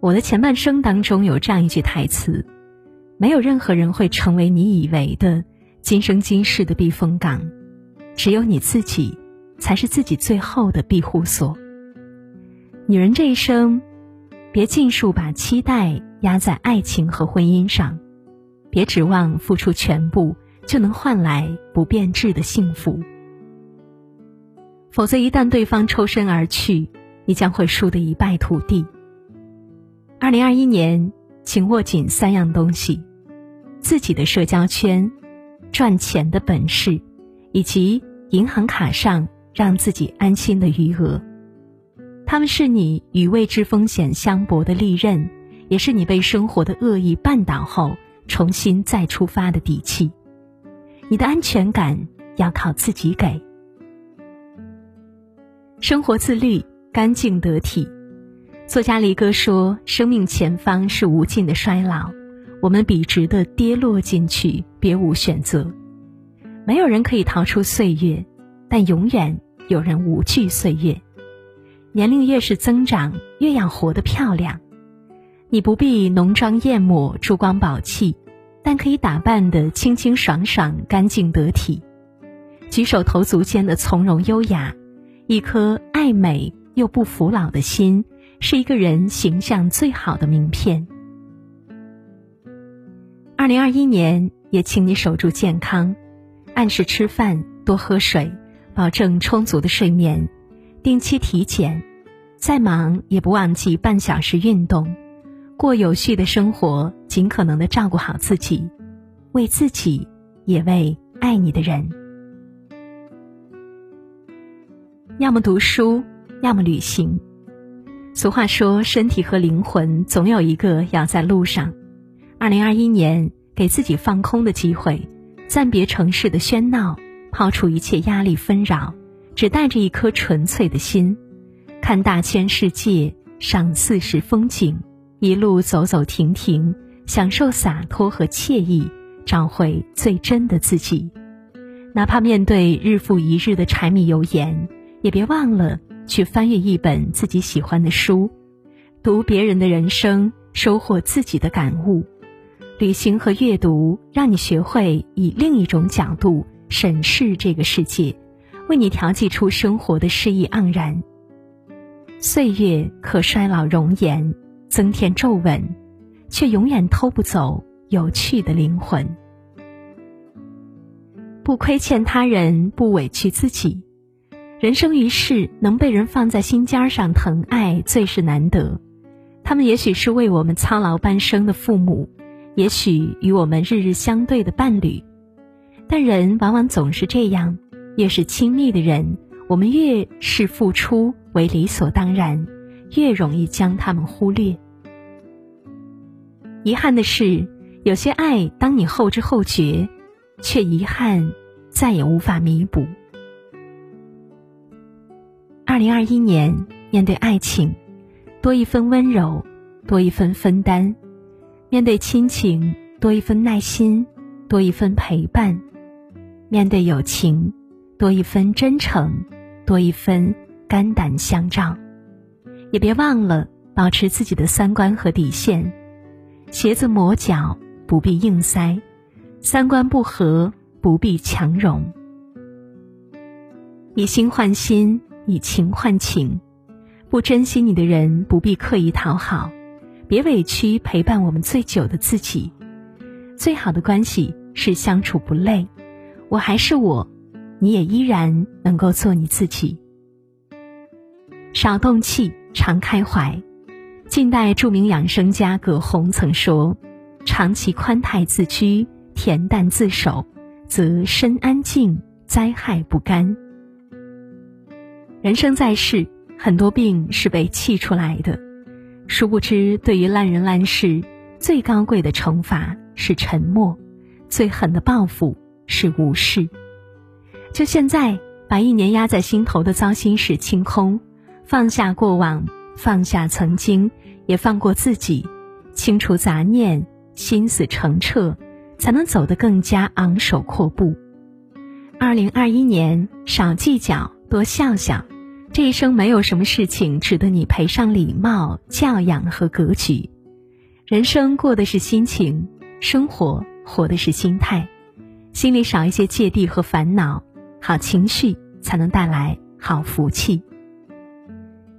我的前半生当中有这样一句台词：没有任何人会成为你以为的今生今世的避风港，只有你自己才是自己最后的庇护所。女人这一生，别尽数把期待压在爱情和婚姻上，别指望付出全部就能换来不变质的幸福，否则一旦对方抽身而去，你将会输得一败涂地。二零二一年，请握紧三样东西：自己的社交圈、赚钱的本事，以及银行卡上让自己安心的余额。他们是你与未知风险相搏的利刃，也是你被生活的恶意绊倒后重新再出发的底气。你的安全感要靠自己给。生活自律，干净得体。作家离歌说：“生命前方是无尽的衰老，我们笔直的跌落进去，别无选择。没有人可以逃出岁月，但永远有人无惧岁月。年龄越是增长，越要活得漂亮。你不必浓妆艳抹、珠光宝气，但可以打扮得清清爽爽、干净得体。举手投足间的从容优雅，一颗爱美又不服老的心。”是一个人形象最好的名片。二零二一年，也请你守住健康，按时吃饭，多喝水，保证充足的睡眠，定期体检，再忙也不忘记半小时运动，过有序的生活，尽可能的照顾好自己，为自己，也为爱你的人。要么读书，要么旅行。俗话说，身体和灵魂总有一个要在路上。二零二一年，给自己放空的机会，暂别城市的喧闹，抛除一切压力纷扰，只带着一颗纯粹的心，看大千世界，赏四时风景，一路走走停停，享受洒脱和惬意，找回最真的自己。哪怕面对日复一日的柴米油盐，也别忘了。去翻阅一本自己喜欢的书，读别人的人生，收获自己的感悟。旅行和阅读让你学会以另一种角度审视这个世界，为你调剂出生活的诗意盎然。岁月可衰老容颜，增添皱纹，却永远偷不走有趣的灵魂。不亏欠他人，不委屈自己。人生于世，能被人放在心尖上疼爱，最是难得。他们也许是为我们操劳半生的父母，也许与我们日日相对的伴侣。但人往往总是这样，越是亲密的人，我们越是付出为理所当然，越容易将他们忽略。遗憾的是，有些爱，当你后知后觉，却遗憾再也无法弥补。二零二一年，面对爱情，多一分温柔，多一分分担；面对亲情，多一分耐心，多一分陪伴；面对友情，多一分真诚，多一分肝胆相照。也别忘了保持自己的三观和底线。鞋子磨脚不必硬塞，三观不合不必强融。以心换心。以情换情，不珍惜你的人不必刻意讨好，别委屈陪伴我们最久的自己。最好的关系是相处不累，我还是我，你也依然能够做你自己。少动气，常开怀。近代著名养生家葛洪曾说：“长期宽泰自居，恬淡自守，则身安静，灾害不干。”人生在世，很多病是被气出来的。殊不知，对于烂人烂事，最高贵的惩罚是沉默，最狠的报复是无视。就现在，把一年压在心头的糟心事清空，放下过往，放下曾经，也放过自己，清除杂念，心思澄澈，才能走得更加昂首阔步。二零二一年，少计较，多笑笑。这一生没有什么事情值得你赔上礼貌、教养和格局。人生过的是心情，生活活的是心态。心里少一些芥蒂和烦恼，好情绪才能带来好福气。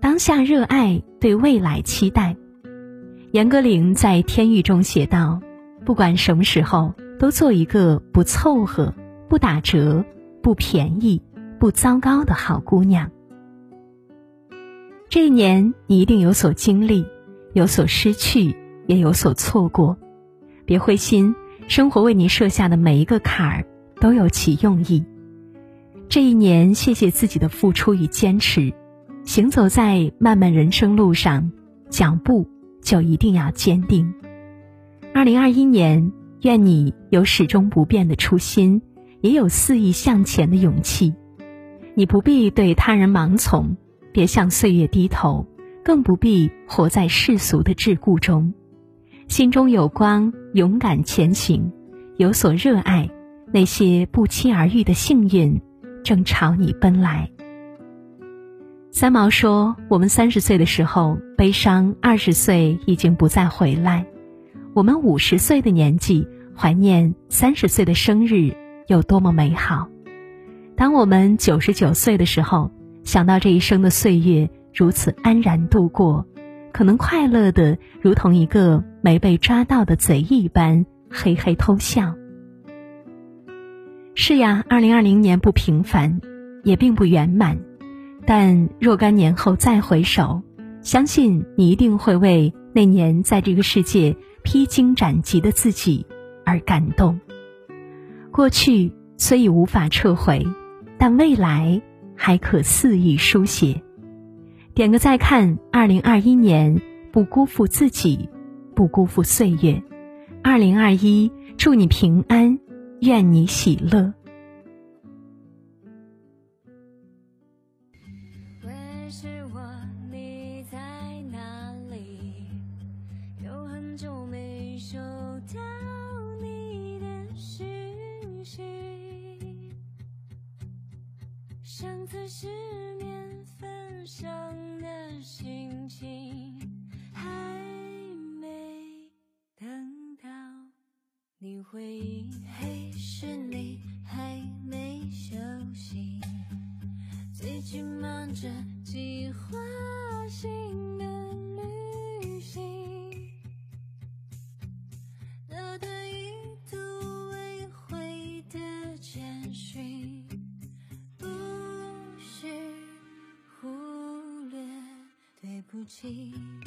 当下热爱，对未来期待。严歌苓在《天域》中写道：“不管什么时候，都做一个不凑合、不打折、不便宜、不糟糕的好姑娘。”这一年，你一定有所经历，有所失去，也有所错过。别灰心，生活为你设下的每一个坎儿都有其用意。这一年，谢谢自己的付出与坚持。行走在漫漫人生路上，脚步就一定要坚定。二零二一年，愿你有始终不变的初心，也有肆意向前的勇气。你不必对他人盲从。别向岁月低头，更不必活在世俗的桎梏中。心中有光，勇敢前行，有所热爱，那些不期而遇的幸运正朝你奔来。三毛说：“我们三十岁的时候悲伤，二十岁已经不再回来；我们五十岁的年纪怀念三十岁的生日有多么美好。当我们九十九岁的时候。”想到这一生的岁月如此安然度过，可能快乐的如同一个没被抓到的贼一般，嘿嘿偷笑。是呀，二零二零年不平凡，也并不圆满，但若干年后再回首，相信你一定会为那年在这个世界披荆斩棘的自己而感动。过去虽已无法撤回，但未来。还可肆意书写，点个再看。二零二一年，不辜负自己，不辜负岁月。二零二一，祝你平安，愿你喜乐。上次失眠分享的心情，还没等到你回应。嘿，是你还没休息，最近忙着计划新的情。